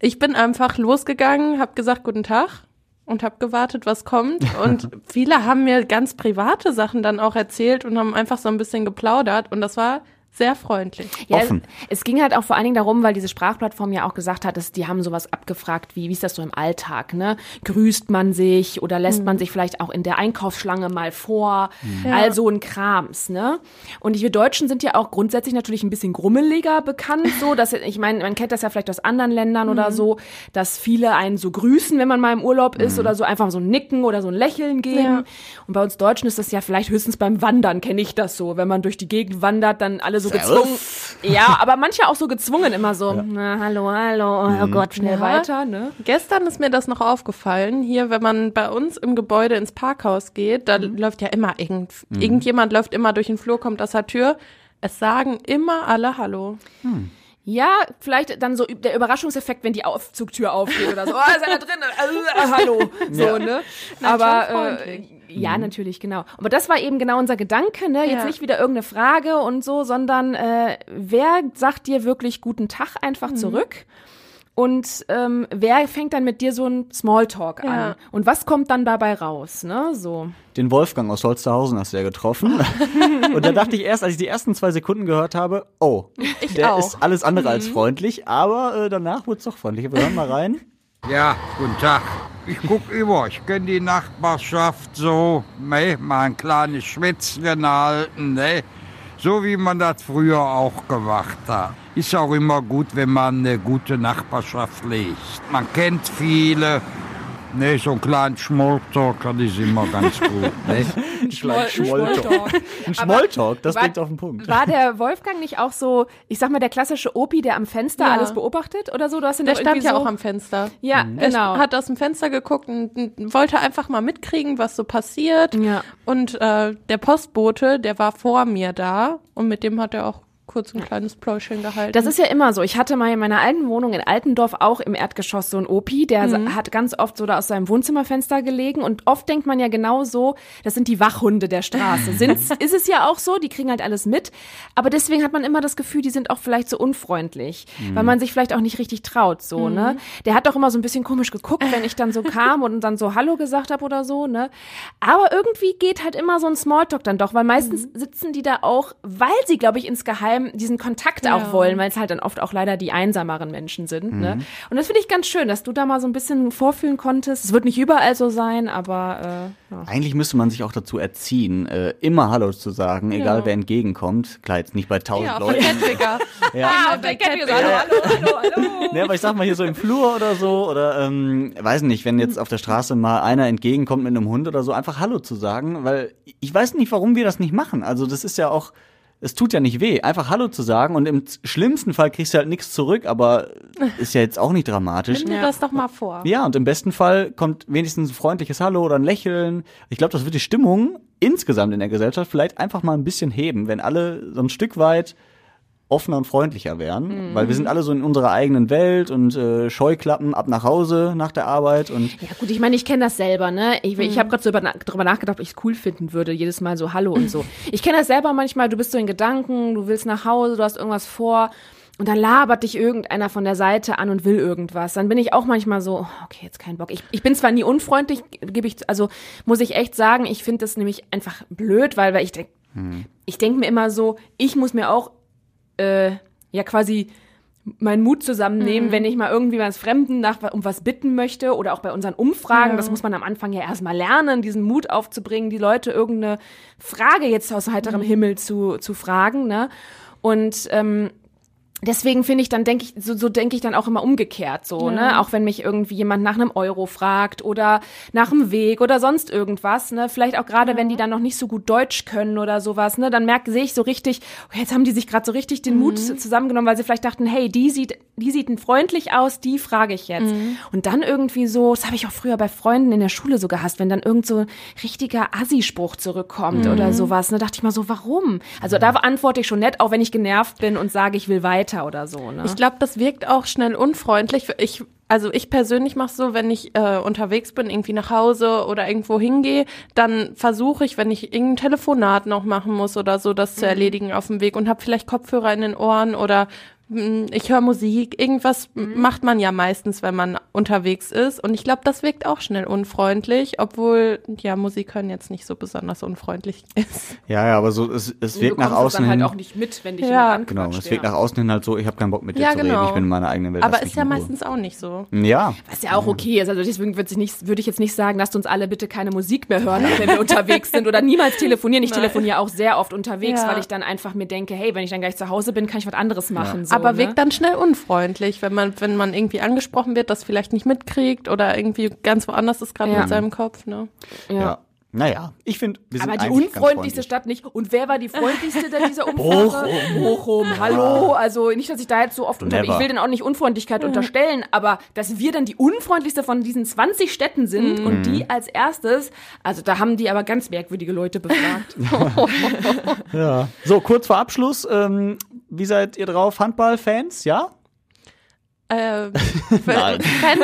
Ich bin einfach losgegangen, habe gesagt, Guten Tag und habe gewartet, was kommt. Und viele haben mir ganz private Sachen dann auch erzählt und haben einfach so ein bisschen geplaudert und das war sehr freundlich. Ja, Offen. Es ging halt auch vor allen Dingen darum, weil diese Sprachplattform ja auch gesagt hat, dass die haben sowas abgefragt, wie, wie ist das so im Alltag, ne? Grüßt man sich oder lässt Mhm. man sich vielleicht auch in der Einkaufsschlange mal vor? All so ein Krams, ne? Und wir Deutschen sind ja auch grundsätzlich natürlich ein bisschen grummeliger bekannt, so, dass, ich meine, man kennt das ja vielleicht aus anderen Ländern oder Mhm. so, dass viele einen so grüßen, wenn man mal im Urlaub ist Mhm. oder so einfach so ein Nicken oder so ein Lächeln geben. Ja. Und bei uns Deutschen ist das ja vielleicht höchstens beim Wandern, kenne ich das so. Wenn man durch die Gegend wandert, dann alle so gezwungen. Ja, aber manche auch so gezwungen immer so, na, hallo, hallo, oh Gott, schnell Ja. weiter, ne? Gestern ist mir das noch aufgefallen. Hier, wenn man bei uns im Gebäude ins Parkhaus geht, da läuft ja immer irgend, irgendjemand läuft immer durch den Flur, kommt aus der Tür. Es sagen immer alle Hallo. Ja, vielleicht dann so der Überraschungseffekt, wenn die Aufzugtür aufgeht oder so. Oh, ist einer drin? Äh, hallo. So, ne? Nein, Aber äh, ja, natürlich, genau. Aber das war eben genau unser Gedanke, ne? Jetzt Ja. nicht wieder irgendeine Frage und so, sondern äh, wer sagt dir wirklich guten Tag einfach Mhm. zurück? Und ähm, wer fängt dann mit dir so ein Smalltalk an? Ja. Und was kommt dann dabei raus, ne? So. Den Wolfgang aus Holsterhausen hast du ja getroffen. Und da dachte ich erst, als ich die ersten zwei Sekunden gehört habe, oh, der auch. ist alles andere als freundlich, aber äh, danach wurde es doch freundlich. Wir hören mal rein. Ja, guten Tag. Ich guck über, ich kenn die Nachbarschaft so, ne, mal ein kleines Schwätzchen halten, ne, so wie man das früher auch gemacht hat. Ist auch immer gut, wenn man eine gute Nachbarschaft legt. Man kennt viele Nee, so ein kleiner Smalltalk, das ist immer ganz gut. Ne? Schmoll Schmolltalk. Ein Schmolltalk, das war- bringt auf den Punkt. War der Wolfgang nicht auch so, ich sag mal, der klassische Opi, der am Fenster Ja. alles beobachtet oder so? Du hast ihn Der stand ja so, auch am Fenster. Ja, Er genau. hat aus dem Fenster geguckt und, und wollte einfach mal mitkriegen, was so passiert. Ja. Und äh, der Postbote, der war vor mir da und mit dem hat er auch kurz ein kleines Pläuschen gehalten. Das ist ja immer so. Ich hatte mal in meiner alten Wohnung in Altendorf auch im Erdgeschoss so einen Opi, der sa- hat ganz oft so da aus seinem Wohnzimmerfenster gelegen und oft denkt man ja genau so, das sind die Wachhunde der Straße. Sind's, ist es ja auch so, die kriegen halt alles mit, aber deswegen hat man immer das Gefühl, die sind auch vielleicht so unfreundlich, weil man sich vielleicht auch nicht richtig traut, so, ne? Der hat doch immer so ein bisschen komisch geguckt, wenn ich dann so kam und dann so Hallo gesagt habe oder so, ne? Aber irgendwie geht halt immer so ein Smalltalk dann doch, weil meistens sitzen die da auch, weil sie, glaube ich, insgeheim diesen Kontakt Ja. auch wollen, weil es halt dann oft auch leider die einsameren Menschen sind. Ne? Und das finde ich ganz schön, dass du da mal so ein bisschen vorfühlen konntest. Es wird nicht überall so sein, aber äh, ja. Eigentlich müsste man sich auch dazu erziehen, äh, immer Hallo zu sagen, egal wer entgegenkommt. Klar, jetzt nicht bei tausend ja, Leuten. Kettwiger. Ja. Ah, der kennt mich so, hallo, hallo, hallo, hallo. Nee, aber ich sag mal hier so im Flur oder so oder ähm, weiß nicht, wenn jetzt auf der Straße mal einer entgegenkommt mit einem Hund oder so, einfach Hallo zu sagen, weil ich weiß nicht, warum wir das nicht machen. Also das ist ja auch, es tut ja nicht weh, einfach Hallo zu sagen und im schlimmsten Fall kriegst du halt nichts zurück, aber ist ja jetzt auch nicht dramatisch. Nimm dir das doch mal vor. Ja, und im besten Fall kommt wenigstens ein freundliches Hallo oder ein Lächeln. Ich glaube, das wird die Stimmung insgesamt in der Gesellschaft vielleicht einfach mal ein bisschen heben, wenn alle so ein Stück weit offener und freundlicher wären, weil wir sind alle so in unserer eigenen Welt und äh, Scheuklappen ab nach Hause nach der Arbeit und Ja gut, ich meine, ich kenne das selber, ne? Ich, ich habe gerade so über, drüber nachgedacht, ob ich es cool finden würde, jedes Mal so Hallo und so. Ich kenne das selber manchmal, du bist so in Gedanken, du willst nach Hause, du hast irgendwas vor und dann labert dich irgendeiner von der Seite an und will irgendwas. Dann bin ich auch manchmal so, oh, okay, jetzt kein Bock. Ich, ich bin zwar nie unfreundlich, gebe ich, also muss ich echt sagen, ich finde das nämlich einfach blöd, weil, weil ich denke, ich denke mir immer so, ich muss mir auch äh, ja quasi meinen Mut zusammennehmen, wenn ich mal irgendwie was Fremden nach um was bitten möchte oder auch bei unseren Umfragen, das muss man am Anfang ja erstmal lernen, diesen Mut aufzubringen, die Leute irgendeine Frage jetzt aus heiterem Himmel zu, zu fragen, ne? Und ähm, deswegen finde ich, dann denke ich, so, so denke ich dann auch immer umgekehrt so, ne? Auch wenn mich irgendwie jemand nach einem Euro fragt oder nach einem Weg oder sonst irgendwas, ne? Vielleicht auch gerade, wenn die dann noch nicht so gut Deutsch können oder sowas, ne? Dann merke, sehe ich so richtig, okay, jetzt haben die sich gerade so richtig den Mut zusammengenommen, weil sie vielleicht dachten, hey, die sieht, die sieht freundlich aus, die frage ich jetzt. Und dann irgendwie so, das habe ich auch früher bei Freunden in der Schule so gehasst, wenn dann irgend so ein richtiger Assi-Spruch zurückkommt oder sowas, ne? Dachte ich mal so, warum? Also da antworte ich schon nett, auch wenn ich genervt bin und sage, ich will weiter oder so, ne? Ich glaube, das wirkt auch schnell unfreundlich. Ich, also ich persönlich mache so, wenn ich äh, unterwegs bin, irgendwie nach Hause oder irgendwo hingehe, dann versuche ich, wenn ich irgendein Telefonat noch machen muss oder so, das zu erledigen auf dem Weg und habe vielleicht Kopfhörer in den Ohren oder ich höre Musik. Irgendwas macht man ja meistens, wenn man unterwegs ist. Und ich glaube, das wirkt auch schnell unfreundlich, obwohl ja Musik hören jetzt nicht so besonders unfreundlich ist. ja, ja, aber so es, es Du wirkt nach außen dann halt hin. auch nicht mit, wenn dich Ja, Genau, es wirkt ja. nach außen hin halt so, ich habe keinen Bock mit dir Ja, zu reden, genau. ich bin in meiner eigenen Welt. Aber ist ja meistens auch nicht so. Ja, Was ja auch okay ist. Also deswegen würde ich, nicht, würde ich jetzt nicht sagen, lasst uns alle bitte keine Musik mehr hören, auch wenn wir unterwegs sind oder niemals telefonieren. Ich telefoniere auch sehr oft unterwegs, Ja. weil ich dann einfach mir denke, hey, wenn ich dann gleich zu Hause bin, kann ich was anderes machen. So, aber ne? wirkt dann schnell unfreundlich, wenn man, wenn man irgendwie angesprochen wird, das vielleicht nicht mitkriegt oder irgendwie ganz woanders ist gerade Ja. mit seinem Kopf, ne? ja. ja. Naja, ich finde, wir sind Aber die unfreundlichste freundlich. Stadt nicht. Und wer war die freundlichste denn dieser Umfrage? Bochum. Hallo. Also nicht, dass ich da jetzt so oft. Never. Ich will denn auch nicht Unfreundlichkeit unterstellen, aber dass wir dann die unfreundlichste von diesen 20 Städten sind Mhm. und die als erstes, also da haben die aber ganz merkwürdige Leute befragt. Ja. So, kurz vor Abschluss, ähm, wie seid ihr drauf? Handball-Fans, ja? Äh, Nein. Fan,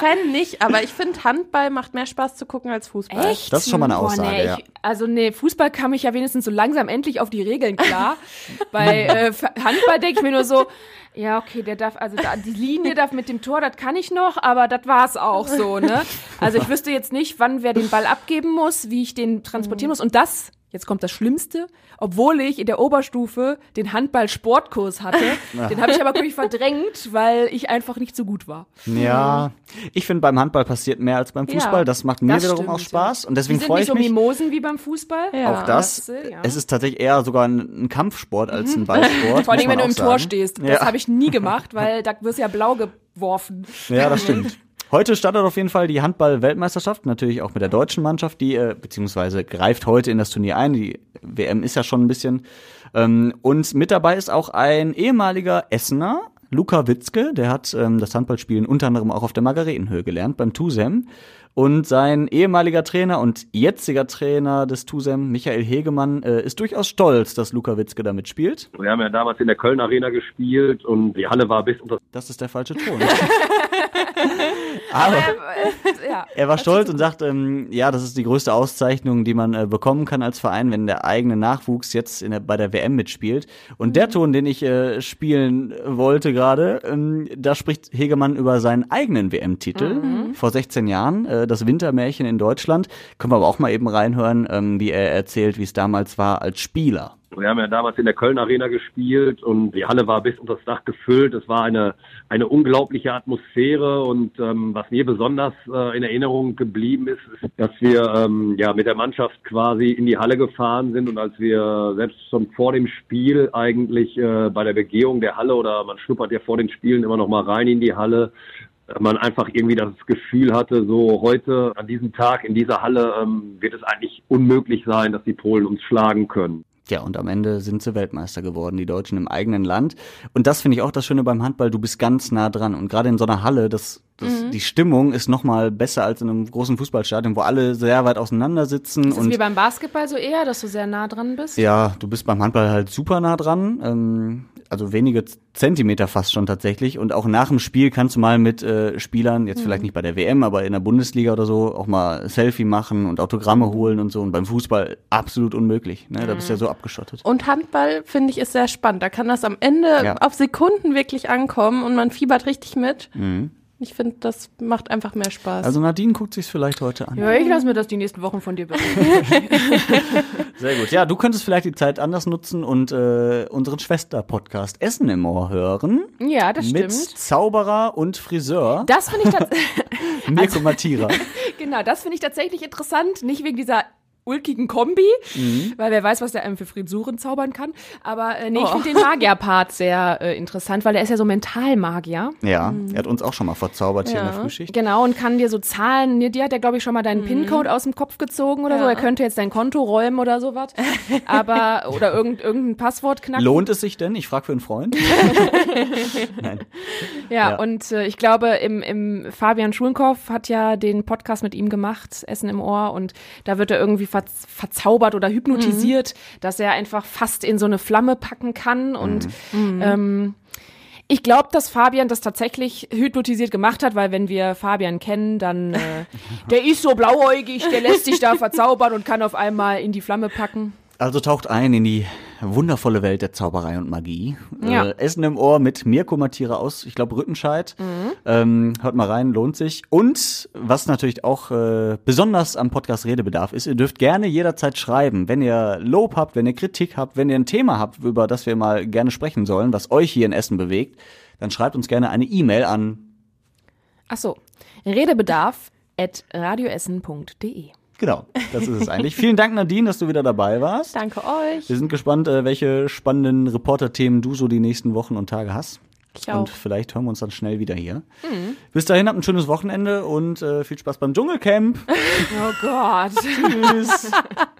Fan nicht, aber ich finde, Handball macht mehr Spaß zu gucken als Fußball. Echt? Das ist schon mal eine Boah, Aussage, nee, ja. ich, also nee, Fußball kam ich ja wenigstens so langsam endlich auf die Regeln klar. Bei äh, Handball denke ich mir nur so, ja, okay, der darf, also da, die Linie darf mit dem Tor, das kann ich noch, aber das war's auch so, ne? Also ich wüsste jetzt nicht, wann wer den Ball abgeben muss, wie ich den transportieren muss. Und das, jetzt kommt das Schlimmste, obwohl ich in der Oberstufe den Handball-Sportkurs hatte, den habe ich aber wirklich verdrängt, weil ich einfach nicht so gut war. Ja, ich finde, beim Handball passiert mehr als beim Fußball. Ja, das macht mir das wiederum stimmt, auch Spaß. Und deswegen freue nicht ich so mich. Mimosen wie beim Fußball. Ja. Auch das. Das, ja. Es ist tatsächlich eher sogar ein, ein Kampfsport als ein Ballsport. Vor allem, wenn du im auch Tor sagen. stehst. Das Ja. habe ich nie gemacht, weil da wirst du ja blau geworfen. Ja, das stimmt. Heute startet auf jeden Fall die Handball-Weltmeisterschaft, natürlich auch mit der deutschen Mannschaft, die äh, beziehungsweise greift heute in das Turnier ein. Die WM ist ja schon ein bisschen. Ähm, und mit dabei ist auch ein ehemaliger Essener, Luca Witzke, der hat ähm, das Handballspielen unter anderem auch auf der Margaretenhöhe gelernt, beim TUSEM. Und sein ehemaliger Trainer und jetziger Trainer des TUSEM, Michael Hegemann, äh, ist durchaus stolz, dass Luca Witzke da mitspielt. Wir haben ja damals in der Köln Arena gespielt und die Halle war bis unter Das ist der falsche Ton. Aber ja. er war stolz und sagt, ähm, ja, das ist die größte Auszeichnung, die man äh, bekommen kann als Verein, wenn der eigene Nachwuchs jetzt der, bei der WM mitspielt. Und der Ton, den ich äh, spielen wollte gerade, ähm, da spricht Hegemann über seinen eigenen WM-Titel vor 16 Jahren, äh, das Wintermärchen in Deutschland. Können wir aber auch mal eben reinhören, ähm, wie er erzählt, wie es damals war als Spieler. Wir haben ja damals in der Köln Arena gespielt und die Halle war bis unter das Dach gefüllt. Es war eine, eine unglaubliche Atmosphäre und ähm, was mir besonders äh, in Erinnerung geblieben ist, ist, dass wir ähm, ja mit der Mannschaft quasi in die Halle gefahren sind und als wir selbst schon vor dem Spiel eigentlich äh, bei der Begehung der Halle oder man schnuppert ja vor den Spielen immer noch mal rein in die Halle, man einfach irgendwie das Gefühl hatte, so heute an diesem Tag in dieser Halle ähm, wird es eigentlich unmöglich sein, dass die Polen uns schlagen können. Ja, und am Ende sind sie Weltmeister geworden, die Deutschen im eigenen Land. Und das finde ich auch das Schöne beim Handball, du bist ganz nah dran. Und gerade in so einer Halle, das, das, die Stimmung ist noch mal besser als in einem großen Fußballstadion, wo alle sehr weit auseinander sitzen. Ist es und wie beim Basketball so eher, dass du sehr nah dran bist? ja, du bist beim Handball halt super nah dran. Ähm, also wenige Zentimeter fast schon tatsächlich. Und auch nach dem Spiel kannst du mal mit äh, Spielern, jetzt vielleicht nicht bei der WM, aber in der Bundesliga oder so, auch mal Selfie machen und Autogramme holen und so. Und beim Fußball absolut unmöglich. Ne? Da bist du ja so abgeschottet. Und Handball, finde ich, ist sehr spannend. Da kann das am Ende Ja. auf Sekunden wirklich ankommen und man fiebert richtig mit. Mhm. Ich finde, das macht einfach mehr Spaß. Also Nadine guckt sich's vielleicht heute an. Ja, ich lasse mir das die nächsten Wochen von dir berichten. Sehr gut. Ja, du könntest vielleicht die Zeit anders nutzen und äh, unseren Schwester-Podcast Essen im Ohr hören. Ja, das mit stimmt. Zauberer und Friseur Das finde ich, tats- Mirko Matira. genau, das finde ich tatsächlich interessant. Nicht wegen dieser ulkigen Kombi, Mhm. weil wer weiß, was der einem für Frisuren zaubern kann. Aber äh, nee, ich Oh. finde den Magier-Part sehr äh, interessant, weil er ist ja so Mentalmagier. Ja, er hat uns auch schon mal verzaubert hier in der Ja. Frühschicht. Genau, und kann dir so Zahlen, dir, dir hat er, glaube ich, schon mal deinen PIN-Code aus dem Kopf gezogen oder so. Ja. Er könnte jetzt dein Konto räumen oder sowas. Aber, oder irgend, irgendein Passwort knacken. Lohnt es sich denn? Ich frage für einen Freund. Nein. Ja, Ja. und äh, ich glaube, im, im Fabian Schulenkoff hat ja den Podcast mit ihm gemacht, Essen im Ohr, und da wird er irgendwie ver verzaubert oder hypnotisiert, dass er einfach fast in so eine Flamme packen kann. Und ähm, ich glaube, dass Fabian das tatsächlich hypnotisiert gemacht hat, weil wenn wir Fabian kennen, dann äh, der ist so blauäugig, der lässt sich da verzaubern und kann auf einmal in die Flamme packen. Also taucht ein in die wundervolle Welt der Zauberei und Magie. Ja. Äh, Essen im Ohr mit Mirko Matira aus, ich glaube, Rüttenscheid. Ähm, hört mal rein, lohnt sich. Und was natürlich auch äh, besonders am Podcast Redebedarf ist, ihr dürft gerne jederzeit schreiben, wenn ihr Lob habt, wenn ihr Kritik habt, wenn ihr ein Thema habt, über das wir mal gerne sprechen sollen, was euch hier in Essen bewegt, dann schreibt uns gerne eine E-Mail an Ach so, Redebedarf at radioessen.de. Genau, das ist es eigentlich. Vielen Dank, Nadine, dass du wieder dabei warst. Danke euch. Wir sind gespannt, äh, welche spannenden Reporterthemen du so die nächsten Wochen und Tage hast. Ich auch. Und vielleicht hören wir uns dann schnell wieder hier. Bis dahin habt ein schönes Wochenende und äh, viel Spaß beim Dschungelcamp. Oh Gott. Tschüss.